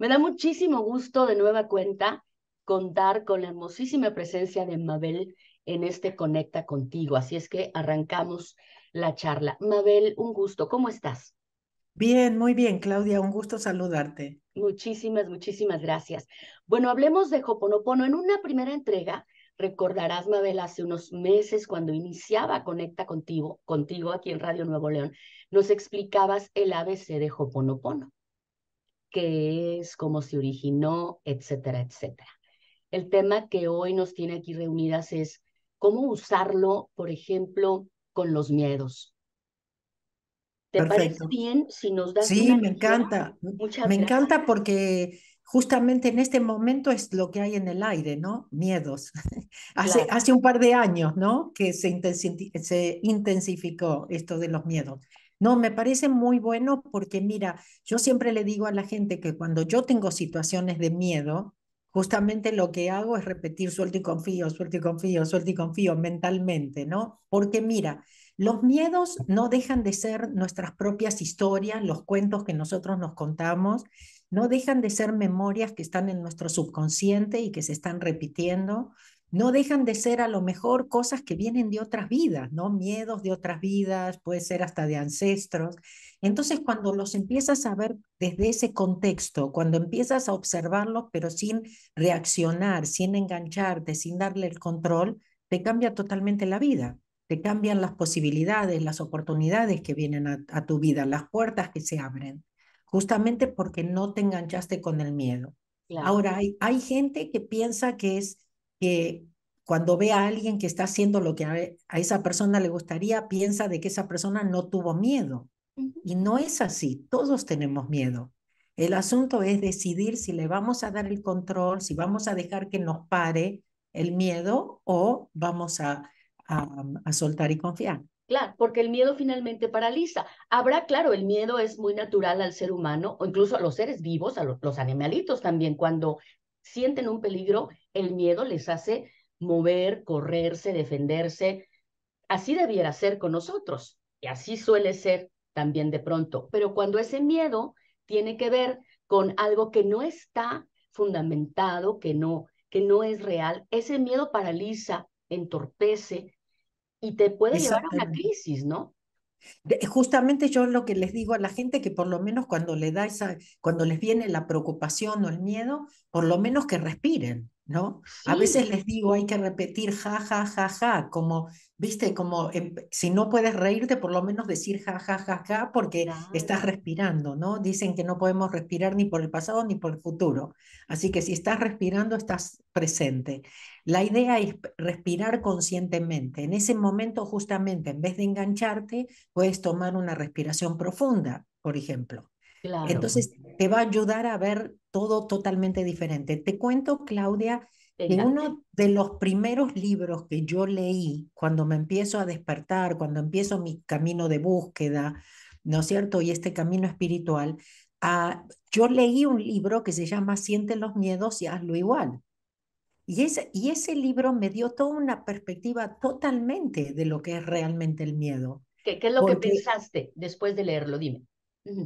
Me da muchísimo gusto de nueva cuenta contar con la hermosísima presencia de Mabel en este Conecta contigo. Así es que arrancamos la charla. Mabel, un gusto. ¿Cómo estás? Bien, muy bien, Claudia. Un gusto saludarte. Muchísimas, muchísimas gracias. Bueno, hablemos de Hoponopono. En una primera entrega, recordarás, Mabel, hace unos meses cuando iniciaba Conecta contigo, contigo aquí en Radio Nuevo León, nos explicabas el ABC de Hoponopono qué es, cómo se originó, etcétera, etcétera. El tema que hoy nos tiene aquí reunidas es cómo usarlo, por ejemplo, con los miedos. ¿Te parece bien si nos das Sí, me encanta. Muchas me encanta porque justamente en este momento es lo que hay en el aire, ¿no? Miedos. hace, hace un par de años, ¿no? Que se, se intensificó esto de los miedos. No, me parece muy bueno porque mira, yo siempre le digo a la gente que cuando yo tengo situaciones de miedo, justamente lo que hago es repetir suelto y confío, suelto y confío, suelto y confío mentalmente, ¿no? Porque mira, los miedos no dejan de ser nuestras propias historias, los cuentos que nosotros nos contamos, no dejan de ser memorias que están en nuestro subconsciente y que se están repitiendo no dejan de ser a lo mejor cosas que vienen de otras vidas, ¿no? Miedos de otras vidas, puede ser hasta de ancestros. Entonces, cuando los empiezas a ver desde ese contexto, cuando empiezas a observarlos, pero sin reaccionar, sin engancharte, sin darle el control, te cambia totalmente la vida. Te cambian las posibilidades, las oportunidades que vienen a, tu vida, las puertas que se abren, justamente porque no te enganchaste con el miedo. Ahora, hay, hay gente que piensa que es que cuando ve a alguien que está haciendo lo que a, esa persona le gustaría, piensa de que esa persona no tuvo miedo. Y no es así, todos tenemos miedo. El asunto es decidir si le vamos a dar el control, si vamos a dejar que nos pare el miedo o vamos a, a, soltar y confiar. Claro, porque el miedo finalmente paraliza. Habrá, claro, el miedo es muy natural al ser humano o incluso a los seres vivos, a los animalitos también. Cuando sienten un peligro, el miedo les hace mover, correrse, defenderse. Así debiera ser con nosotros y así suele ser también de pronto. Pero cuando ese miedo tiene que ver con algo que no está fundamentado, que no, que no es real, ese miedo paraliza, entorpece y te puede llevar a una crisis, ¿no? Justamente yo lo que les digo a la gente que por lo menos cuando le da esa, cuando les viene la preocupación o el miedo, por lo menos que respiren, ¿no? A veces les digo, hay que repetir ja, ja, ja, ja, como, viste, como si no puedes reírte, por lo menos decir ja, ja, ja, ja, porque estás respirando, ¿no? Dicen que no podemos respirar ni por el pasado ni por el futuro. Así que si estás respirando, estás presente. La idea es respirar conscientemente. En ese momento, justamente, en vez de engancharte, puedes tomar una respiración profunda, por ejemplo. Entonces, te va a ayudar a ver todo totalmente diferente. Te cuento, Claudia, que uno de los primeros libros que yo leí cuando me empiezo a despertar, cuando empiezo mi camino de búsqueda, ¿no es cierto? Y este camino espiritual, ah, yo leí un libro que se llama Siente los miedos y hazlo igual. Y ese, y ese libro me dio toda una perspectiva totalmente de lo que es realmente el miedo. ¿Qué, qué es lo que pensaste después de leerlo? Dime.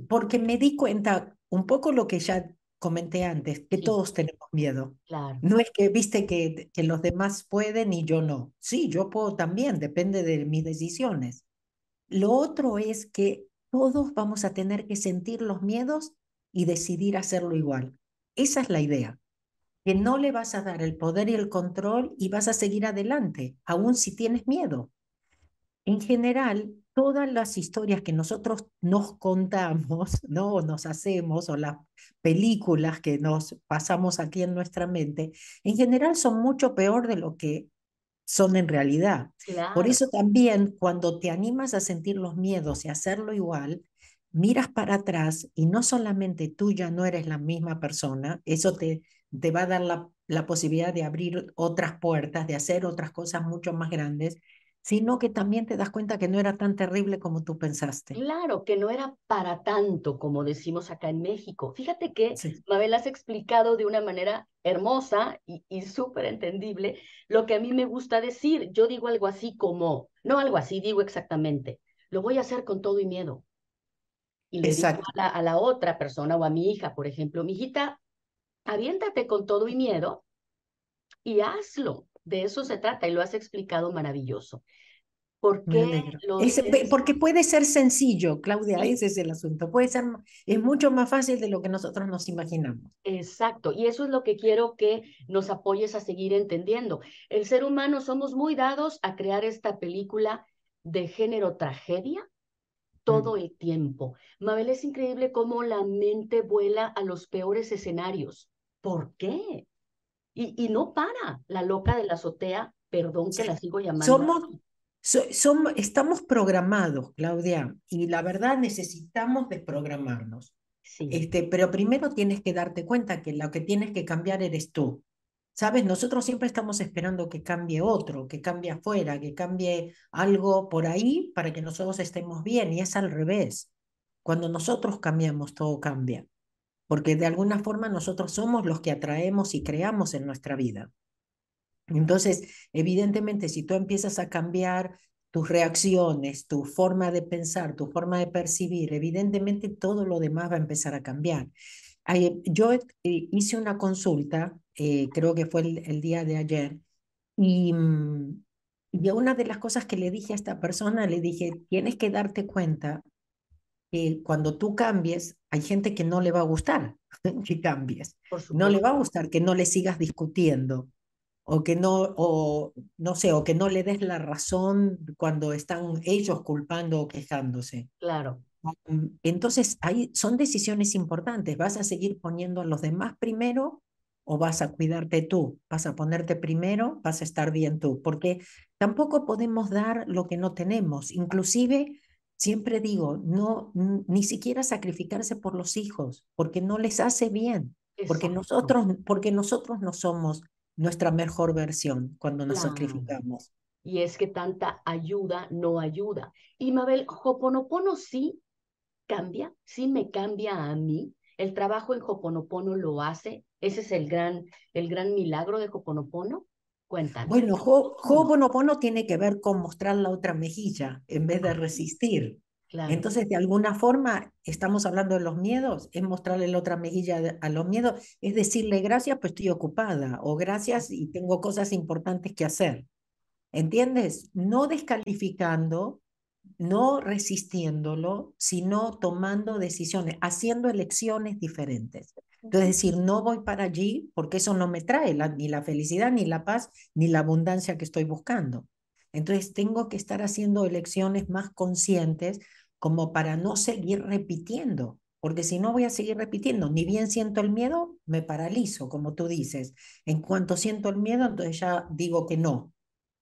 Porque me di cuenta un poco lo que ya comenté antes, que todos tenemos miedo. Claro. No es que viste que, que los demás pueden y yo no. Sí, yo puedo también, depende de mis decisiones. Lo otro es que todos vamos a tener que sentir los miedos y decidir hacerlo igual. Esa es la idea, que no le vas a dar el poder y el control y vas a seguir adelante, aun si tienes miedo. En general, todas las historias que nosotros nos contamos, ¿no? O nos hacemos, o las películas que nos pasamos aquí en nuestra mente, en general son mucho peor de lo que son en realidad. Por eso también cuando te animas a sentir los miedos y hacerlo igual, miras para atrás y no solamente tú ya no eres la misma persona, eso te, te va a dar la, la posibilidad de abrir otras puertas, de hacer otras cosas mucho más grandes, sino que también te das cuenta que no era tan terrible como tú pensaste. Claro, que no era para tanto, como decimos acá en México. Fíjate que, Mabel, has explicado de una manera hermosa y, y súper entendible lo que a mí me gusta decir. Yo digo algo así como, no algo así, digo exactamente, lo voy a hacer con todo y miedo. Y le digo a la, a la otra persona o a mi hija, por ejemplo, mi hijita, aviéntate con todo y miedo y hazlo. De eso se trata y lo has explicado maravilloso. ¿Por qué Porque puede ser sencillo, Claudia, ese es el asunto. Puede ser, es mucho más fácil de lo que nosotros nos imaginamos. Exacto, y eso es lo que quiero que nos apoyes a seguir entendiendo. El ser humano somos muy dados a crear esta película de género tragedia todo mm. el tiempo. Mabel, es increíble cómo la mente vuela a los peores escenarios. ¿Por qué? Y, y no para la loca de la azotea, perdón que la sigo llamando. Somos, somos, estamos programados, Claudia, y la verdad necesitamos desprogramarnos. Sí. Este, pero primero tienes que darte cuenta que lo que tienes que cambiar eres tú. Sabes, nosotros siempre estamos esperando que cambie otro, que cambie afuera, que cambie algo por ahí para que nosotros estemos bien, y es al revés. Cuando nosotros cambiamos, todo cambia, porque de alguna forma nosotros somos los que atraemos y creamos en nuestra vida. Entonces, evidentemente, si tú empiezas a cambiar tus reacciones, tu forma de pensar, tu forma de percibir, evidentemente todo lo demás va a empezar a cambiar. Yo eh, hice una consulta, eh, creo que fue el, día de ayer, y, mm, y una de las cosas que le dije a esta persona, le dije, tienes que darte cuenta que cuando tú cambies, hay gente que no le va a gustar que cambies. No le va a gustar que no le sigas discutiendo o que no, o no sé, o que no le des la razón cuando están ellos culpando o quejándose. Claro. Mm, entonces, ahí son decisiones importantes. ¿Vas a seguir poniendo a los demás primero o vas a cuidarte tú? ¿Vas a ponerte primero? ¿Vas a estar bien tú? Porque tampoco podemos dar lo que no tenemos. Inclusive, siempre digo, no, ni siquiera sacrificarse por los hijos, porque no les hace bien. Porque nosotros, porque nosotros no somos nuestra mejor versión cuando nos sacrificamos. Y es que tanta ayuda no ayuda. Y Mabel, Hoponopono sí cambia, sí me cambia a mí. El trabajo en Hoponopono lo hace. Ese es el gran, el gran milagro de Hoponopono. Cuéntanos. Bueno, Hoponopono tiene que ver con mostrar la otra mejilla en vez de resistir. Entonces, de alguna forma, estamos hablando de los miedos, es mostrarle la otra mejilla a los miedos, es decirle gracias, pues estoy ocupada, o gracias y tengo cosas importantes que hacer. ¿Entiendes? No descalificando, no resistiéndolo, sino tomando decisiones, haciendo elecciones diferentes. Entonces, decir, no voy para allí porque eso no me trae ni la felicidad, ni la paz, ni la abundancia que estoy buscando. Entonces, tengo que estar haciendo elecciones más conscientes como para no seguir repitiendo, porque si no voy a seguir repitiendo, ni bien siento el miedo, me paralizo, como tú dices. En cuanto siento el miedo, entonces ya digo que no.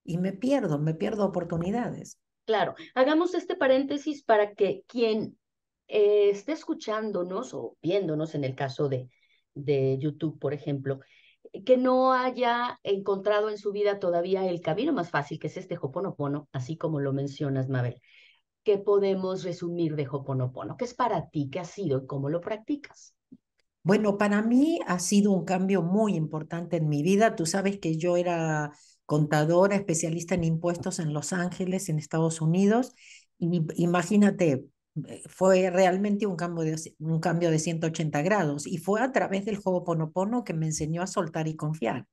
Y me pierdo, me pierdo oportunidades. Claro, hagamos este paréntesis para que quien eh, esté escuchándonos o viéndonos en el caso de, de YouTube, por ejemplo, que no haya encontrado en su vida todavía el camino más fácil, que es este Hoponopono, así como lo mencionas, Mabel. ¿qué podemos resumir de Hoponopono? ¿Qué es para ti? ¿Qué ha sido cómo lo practicas? Bueno, para mí ha sido un cambio muy importante en mi vida. Tú sabes que yo era contadora, especialista en impuestos en Los Ángeles, en Estados Unidos. Y imagínate, fue realmente un cambio, de, un cambio de 180 grados y fue a través del Hoponopono que me enseñó a soltar y confiar.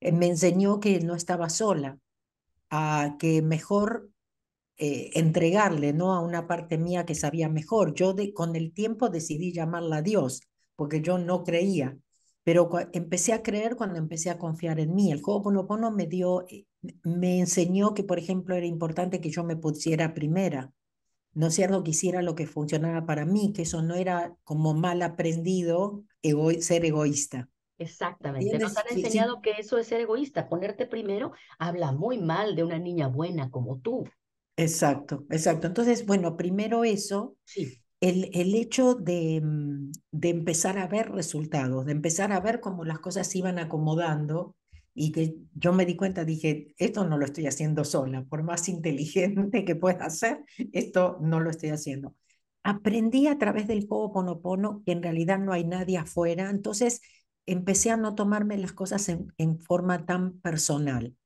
Eh, me enseñó que no estaba sola, a que mejor eh, entregarle ¿no? a una parte mía que sabía mejor. Yo de, con el tiempo decidí llamarla Dios, porque yo no creía, pero empecé a creer cuando empecé a confiar en mí. El Ho'oponopono me dio, eh, me enseñó que, por ejemplo, era importante que yo me pusiera primera, no cierto que hiciera lo que funcionaba para mí, que eso no era como mal aprendido ser egoísta. Exactamente. Nos han enseñado que eso es ser egoísta. Ponerte primero habla muy mal de una niña buena como tú. Exacto, exacto. Entonces, bueno, primero eso, el, el hecho de, mm, de empezar a ver resultados, de empezar a ver cómo las cosas se iban acomodando y que yo me di cuenta, dije, esto no lo estoy haciendo sola, por más inteligente que pueda ser, esto no lo estoy haciendo. Aprendí a través del Ho'oponopono que en realidad no hay nadie afuera, entonces empecé a no tomarme las cosas en, en forma tan personal.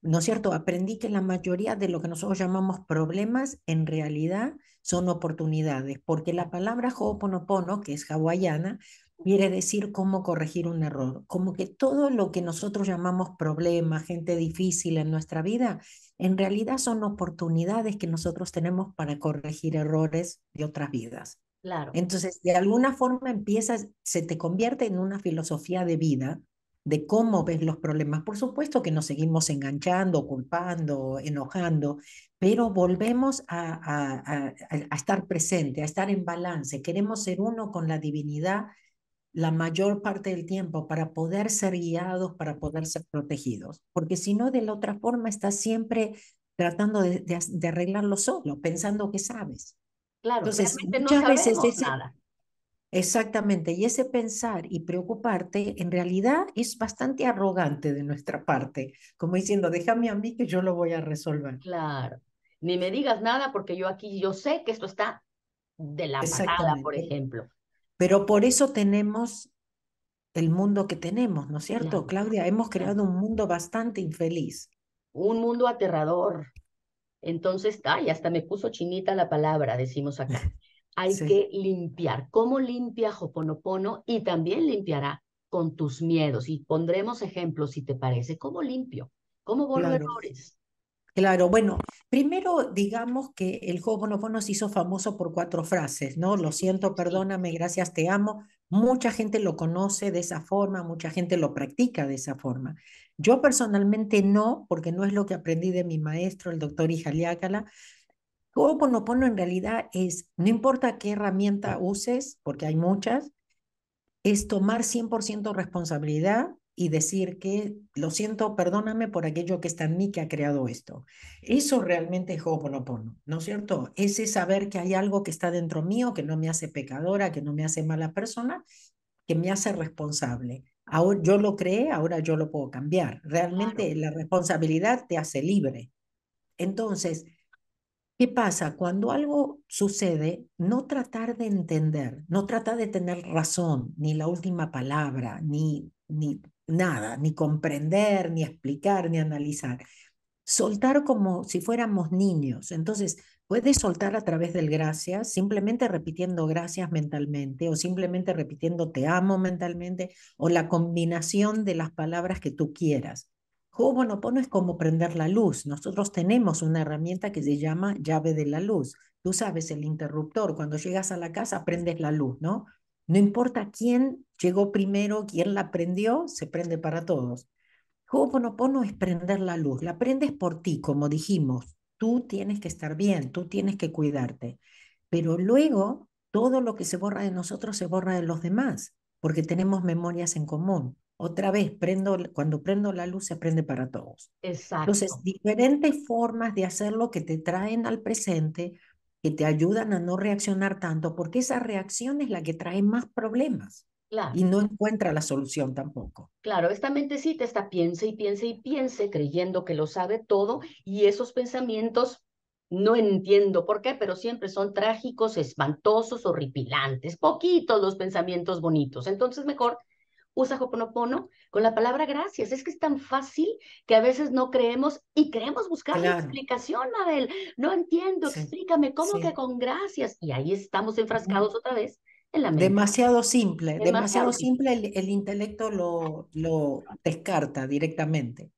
¿no es cierto? Aprendí que la mayoría de lo que nosotros llamamos problemas en realidad son oportunidades, porque la palabra Ho'oponopono, que es hawaiana, quiere decir cómo corregir un error. Como que todo lo que nosotros llamamos problemas, gente difícil en nuestra vida, en realidad son oportunidades que nosotros tenemos para corregir errores de otras vidas. Claro. Entonces, de alguna forma empiezas, se te convierte en una filosofía de vida de cómo ves los problemas. Por supuesto que nos seguimos enganchando, culpando, enojando, pero volvemos a, a, estar presente, a estar en balance. Queremos ser uno con la divinidad la mayor parte del tiempo para poder ser guiados, para poder ser protegidos, porque si no, de la otra forma estás siempre tratando de, de, arreglarlo solo, pensando que sabes. Claro, Entonces, muchas no veces nada. Exactamente, y ese pensar y preocuparte en realidad es bastante arrogante de nuestra parte, como diciendo, déjame a mí que yo lo voy a resolver. Claro, ni me digas nada porque yo aquí, yo sé que esto está de la patada, por ejemplo. Pero por eso tenemos el mundo que tenemos, ¿no es cierto, Claudia? Hemos creado un mundo bastante infeliz. Un mundo aterrador. Entonces, ay, hasta me puso chinita la palabra, decimos acá. hay que limpiar. ¿Cómo limpia Hoponopono? Y también limpiará con tus miedos. Y pondremos ejemplos, si te parece. ¿Cómo limpio? ¿Cómo borro errores? Claro, bueno, primero digamos que el Hoponopono se hizo famoso por cuatro frases, ¿no? Lo siento, perdóname, gracias, te amo. Mucha gente lo conoce de esa forma, mucha gente lo practica de esa forma. Yo personalmente no, porque no es lo que aprendí de mi maestro, el doctor Ijaliácala, Ho'oponopono en realidad es, no importa qué herramienta uses, porque hay muchas, es tomar 100% responsabilidad y decir que lo siento, perdóname por aquello que está en mí que ha creado esto. Eso realmente es Ho'oponopono, ¿no es cierto? Ese saber que hay algo que está dentro mío, que no me hace pecadora, que no me hace mala persona, que me hace responsable. Ahora yo lo creé, ahora yo lo puedo cambiar. Realmente la responsabilidad te hace libre. Entonces, ¿Qué pasa? Cuando algo sucede, no tratar de entender, no tratar de tener razón, ni la última palabra, ni, ni nada, ni comprender, ni explicar, ni analizar. Soltar como si fuéramos niños. Entonces, puedes soltar a través del gracias, simplemente repitiendo gracias mentalmente o simplemente repitiendo te amo mentalmente o la combinación de las palabras que tú quieras. Ho'oponopono es como prender la luz. Nosotros tenemos una herramienta que se llama llave de la luz. Tú sabes, el interruptor, cuando llegas a la casa prendes la luz, ¿no? No importa quién llegó primero, quién la prendió, se prende para todos. Ho'oponopono es prender la luz. La prendes por ti, como dijimos. Tú tienes que estar bien, tú tienes que cuidarte. Pero luego, todo lo que se borra de nosotros se borra de los demás, porque tenemos memorias en común otra vez, prendo, cuando prendo la luz se prende para todos. Exacto. Entonces, diferentes formas de hacerlo que te traen al presente, que te ayudan a no reaccionar tanto, porque esa reacción es la que trae más problemas. Y no encuentra la solución tampoco. Claro, esta mentecita está piense y piense y piense, creyendo que lo sabe todo, y esos pensamientos no entiendo por qué, pero siempre son trágicos, espantosos, horripilantes, poquitos los pensamientos bonitos. Entonces, mejor usa Hoponopono con la palabra gracias. Es que es tan fácil que a veces no creemos y queremos buscar la explicación, Mabel. No entiendo, explícame cómo que con gracias. Y ahí estamos enfrascados otra vez en la mente. Demasiado simple, demasiado, simple, el, intelecto lo, lo descarta directamente.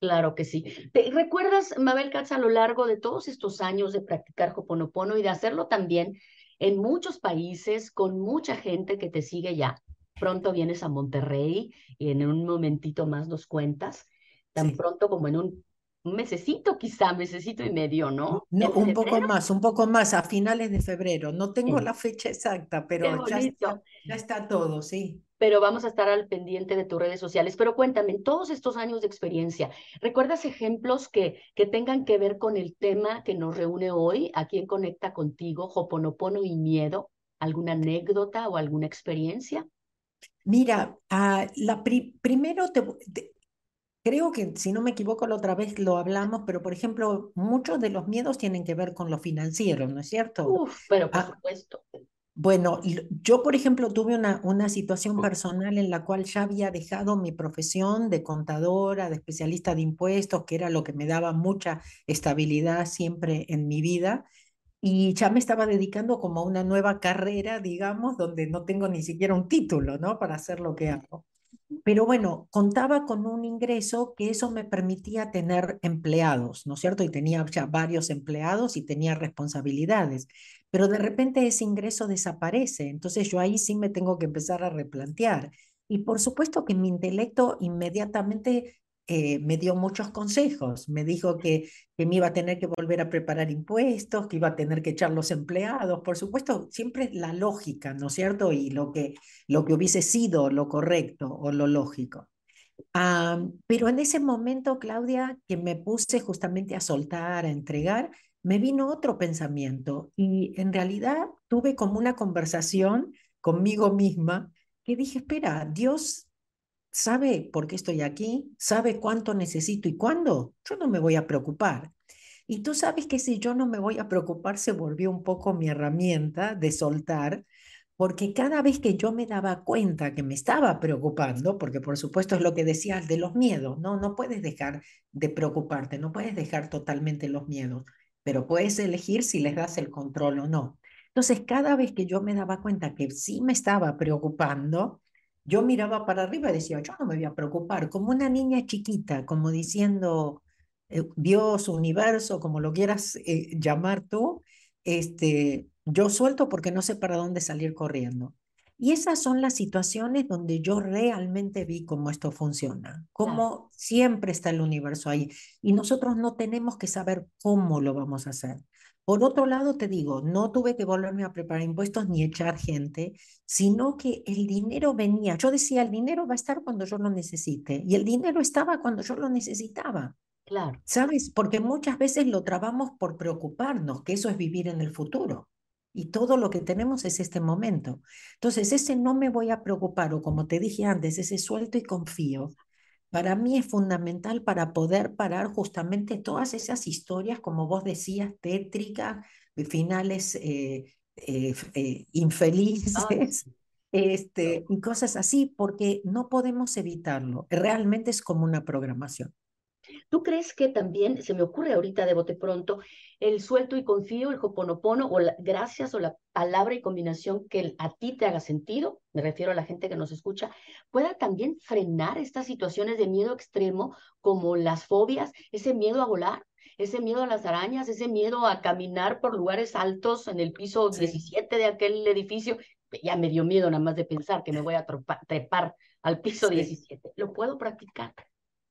Claro que sí. ¿Te recuerdas, Mabel Katz, a lo largo de todos estos años de practicar Hoponopono y de hacerlo también en muchos países con mucha gente que te sigue ya? Pronto vienes a Monterrey y en un momentito más nos cuentas, tan pronto como en un, mesecito quizá, mesecito y medio, ¿no? No, un poco más, un poco más, a finales de febrero. No tengo la fecha exacta, pero ya está, ya está todo, sí pero vamos a estar al pendiente de tus redes sociales. Pero cuéntame, en todos estos años de experiencia, ¿recuerdas ejemplos que, que tengan que ver con el tema que nos reúne hoy, aquí en Conecta Contigo, Hoponopono y Miedo? ¿Alguna anécdota o alguna experiencia? Mira, la primero te, creo que si no me equivoco la otra vez lo hablamos, pero por ejemplo, muchos de los miedos tienen que ver con lo financiero, ¿no es cierto? Uf, pero por ah, supuesto. Bueno, yo por ejemplo tuve una, una situación personal en la cual ya había dejado mi profesión de contadora, de especialista de impuestos, que era lo que me daba mucha estabilidad siempre en mi vida y ya me estaba dedicando como a una nueva carrera, digamos, donde no tengo ni siquiera un título, ¿no? Para hacer lo que hago. Pero bueno, contaba con un ingreso que eso me permitía tener empleados, ¿no es cierto? Y tenía ya varios empleados y tenía responsabilidades. Pero de repente ese ingreso desaparece, entonces yo ahí sí me tengo que empezar a replantear. Y por supuesto que mi intelecto inmediatamente eh, me dio muchos consejos. Me dijo que, que me iba a tener que volver a preparar impuestos, que iba a tener que echar los empleados. Por supuesto, siempre la lógica, ¿no es cierto? Y lo que, lo que hubiese sido lo correcto o lo lógico. Ah, pero en ese momento, Claudia, que me puse justamente a soltar, a entregar, me vino otro pensamiento y en realidad tuve como una conversación conmigo misma que dije, espera, Dios sabe por qué estoy aquí, sabe cuánto necesito y cuándo, yo no me voy a preocupar. Y tú sabes que si yo no me voy a preocupar, se volvió un poco mi herramienta de soltar, porque cada vez que yo me daba cuenta que me estaba preocupando, porque por supuesto es lo que decías de los miedos, no, no puedes dejar de preocuparte, no puedes dejar totalmente los miedos, pero puedes elegir si les das el control o no. Entonces, cada vez que yo me daba cuenta que sí me estaba preocupando, yo miraba para arriba y decía, yo no me voy a preocupar, como una niña chiquita, como diciendo eh, Dios, universo, como lo quieras eh, llamar tú, este, yo suelto porque no sé para dónde salir corriendo. Y esas son las situaciones donde yo realmente vi cómo esto funciona, cómo siempre está el universo ahí. Y nosotros no tenemos que saber cómo lo vamos a hacer. Por otro lado, te digo, no tuve que volverme a preparar impuestos ni echar gente, sino que el dinero venía. Yo decía, el dinero va a estar cuando yo lo necesite. Y el dinero estaba cuando yo lo necesitaba. Claro. ¿Sabes? Porque muchas veces lo trabamos por preocuparnos, que eso es vivir en el futuro. Y todo lo que tenemos es este momento. Entonces, ese no me voy a preocupar, o como te dije antes, ese suelto y confío, para mí es fundamental para poder parar justamente todas esas historias, como vos decías, tétricas, finales eh, eh, eh, infelices. Este, y cosas así, porque no podemos evitarlo. Realmente es como una programación. ¿Tú crees que también, se me ocurre ahorita de bote pronto, el suelto y confío, el hoponopono, o la, gracias o la palabra y combinación que a ti te haga sentido, me refiero a la gente que nos escucha, pueda también frenar estas situaciones de miedo extremo, como las fobias, ese miedo a volar, ese miedo a las arañas, ese miedo a caminar por lugares altos en el piso 17 de aquel edificio. Ya me dio miedo nada más de pensar que me voy a trepar al piso 17. ¿Lo puedo practicar?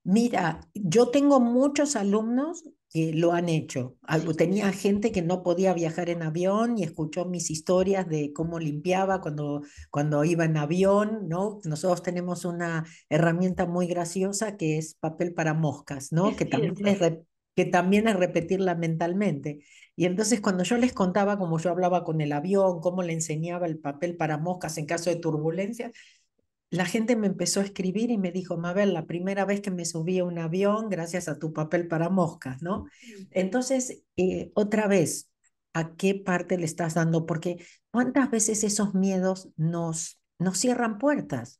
Mira, yo tengo muchos alumnos que lo han hecho. Tenía gente que no podía viajar en avión y escuchó mis historias de cómo limpiaba cuando, cuando iba en avión, ¿no? Nosotros tenemos una herramienta muy graciosa que es papel para moscas, ¿no? Que también, es que también es repetirla mentalmente. Y entonces cuando yo les contaba cómo yo hablaba con el avión, cómo le enseñaba el papel para moscas en caso de turbulencia, la gente me empezó a escribir y me dijo, Mabel, la primera vez que me subí a un avión gracias a tu papel para moscas, ¿no? Entonces, eh, otra vez, ¿a qué parte le estás dando? Porque cuántas veces esos miedos nos, nos cierran puertas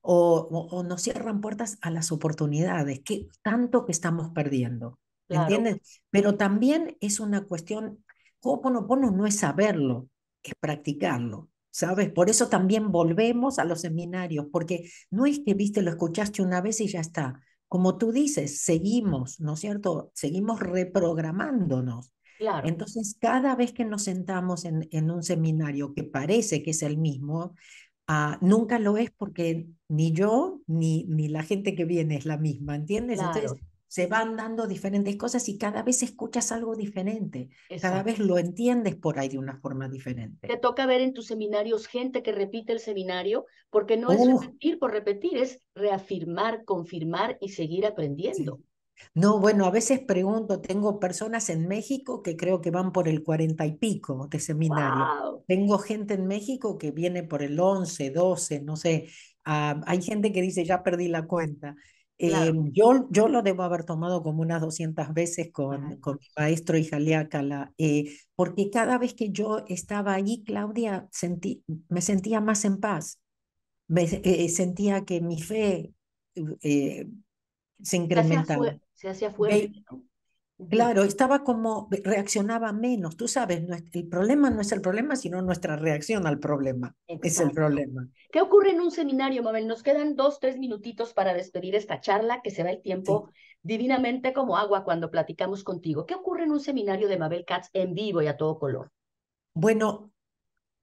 o, o, nos cierran puertas a las oportunidades, que tanto que estamos perdiendo, ¿entiendes? Pero también es una cuestión, Ho'oponopono no es saberlo, es practicarlo. ¿Sabes? Por eso también volvemos a los seminarios, porque no es que, viste, lo escuchaste una vez y ya está. Como tú dices, seguimos, ¿no es cierto? Seguimos reprogramándonos. Claro. Entonces, cada vez que nos sentamos en, en un seminario que parece que es el mismo, ah, nunca lo es porque ni yo ni, ni la gente que viene es la misma, ¿entiendes? Entonces, se van dando diferentes cosas y cada vez escuchas algo diferente, cada vez lo entiendes por ahí de una forma diferente. Te toca ver en tus seminarios gente que repite el seminario, porque no es repetir por repetir, es reafirmar, confirmar y seguir aprendiendo. No, bueno, a veces pregunto, tengo personas en México que creo que van por el cuarenta y pico de seminario. Tengo gente en México que viene por el once, doce, no sé. Ah, hay gente que dice, ya perdí la cuenta. Em, yo, yo lo debo haber tomado como unas 200 veces con, con mi maestro y Jaliácala, eh, porque cada vez que yo estaba allí, Claudia, sentí, me sentía más en paz. Me, eh, sentía que mi fe eh, se incrementaba. Se hacía, fuerte. Claro, estaba como, reaccionaba menos. Tú sabes, el problema no es el problema, sino nuestra reacción al problema. Es el problema. ¿Qué ocurre en un seminario, Mabel? Nos quedan dos, tres minutitos para despedir esta charla, que se va el tiempo divinamente como agua cuando platicamos contigo. ¿Qué ocurre en un seminario de Mabel Katz en vivo y a todo color? Bueno,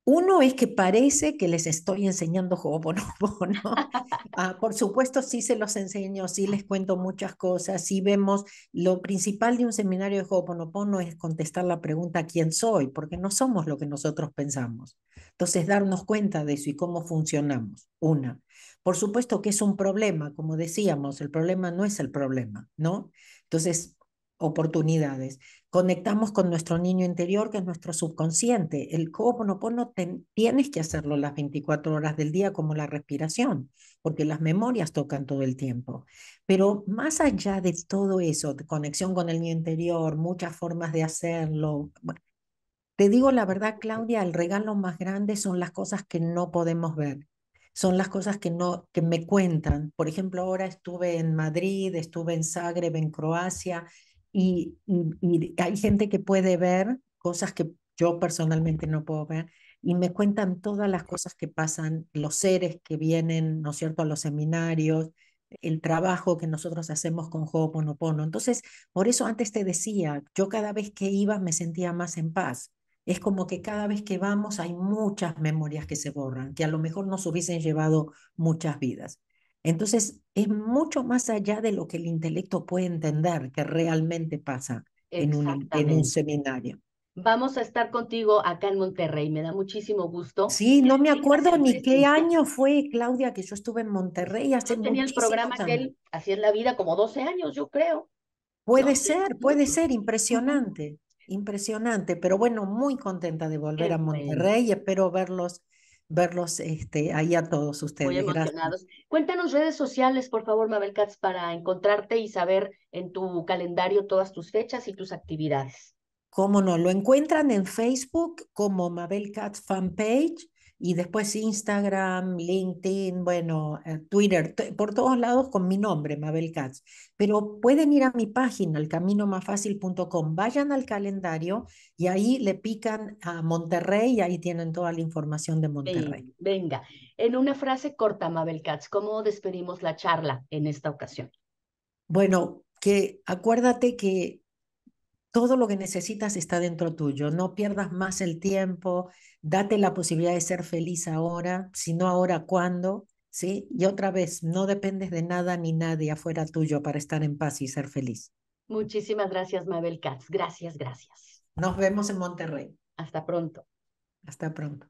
uno es que parece que les estoy enseñando Ho'oponopono. ah, por supuesto, sí se los enseño, sí les cuento muchas cosas, sí vemos, lo principal de un seminario de Ho'oponopono es contestar la pregunta ¿quién soy? Porque no somos lo que nosotros pensamos. Entonces, darnos cuenta de eso y cómo funcionamos. Una. Por supuesto que es un problema, como decíamos, el problema no es el problema, ¿no? Entonces, oportunidades. Conectamos con nuestro niño interior, que es nuestro subconsciente. El Ho'oponopono tienes que hacerlo las 24 horas del día como la respiración, porque las memorias tocan todo el tiempo. Pero más allá de todo eso, conexión con el niño interior, muchas formas de hacerlo. te digo la verdad, Claudia, el regalo más grande son las cosas que no podemos ver son las cosas que, no, que me cuentan. Por ejemplo, ahora estuve en Madrid, estuve en Zagreb, en Croacia, y, hay gente que puede ver cosas que yo personalmente no puedo ver y me cuentan todas las cosas que pasan, los seres que vienen, ¿no es cierto?, a los seminarios, el trabajo que nosotros hacemos con Ho'oponopono. Entonces, por eso antes te decía, yo cada vez que iba me sentía más en paz. Es como que cada vez que vamos hay muchas memorias que se borran, que a lo mejor nos hubiesen llevado muchas vidas. Entonces, es mucho más allá de lo que el intelecto puede entender que realmente pasa en un, en un seminario. Vamos a estar contigo acá en Monterrey, me da muchísimo gusto. Sí, no me acuerdo ni qué año fue, Claudia, que yo estuve en Monterrey hace yo tenía el programa que él hacía en la vida como 12 años, yo creo. Puede ser, puede ser, impresionante, impresionante, pero bueno, muy contenta de volver a Monterrey y espero verlos verlos este, ahí a todos ustedes. Muy emocionados. Cuéntanos redes sociales, por favor, Mabel Katz, para encontrarte y saber en tu calendario todas tus fechas y tus actividades. Cómo no, lo encuentran en Facebook como Mabel Katz Fanpage y después Instagram, LinkedIn, bueno, eh, Twitter, por todos lados con mi nombre, Mabel Katz. Pero pueden ir a mi página, elcaminomafacil.com, vayan al calendario y ahí le pican a Monterrey y ahí tienen toda la información de Monterrey. Venga, en una frase corta, Mabel Katz, ¿cómo despedimos la charla en esta ocasión? Bueno, que acuérdate que todo lo que necesitas está dentro tuyo. No pierdas más el tiempo, date la posibilidad de ser feliz ahora, si no ahora, ¿cuándo? ¿Sí? Y otra vez, no dependes de nada ni nadie afuera tuyo para estar en paz y ser feliz. Muchísimas gracias, Mabel Katz. Gracias, gracias. Nos vemos en Monterrey. Hasta pronto. Hasta pronto.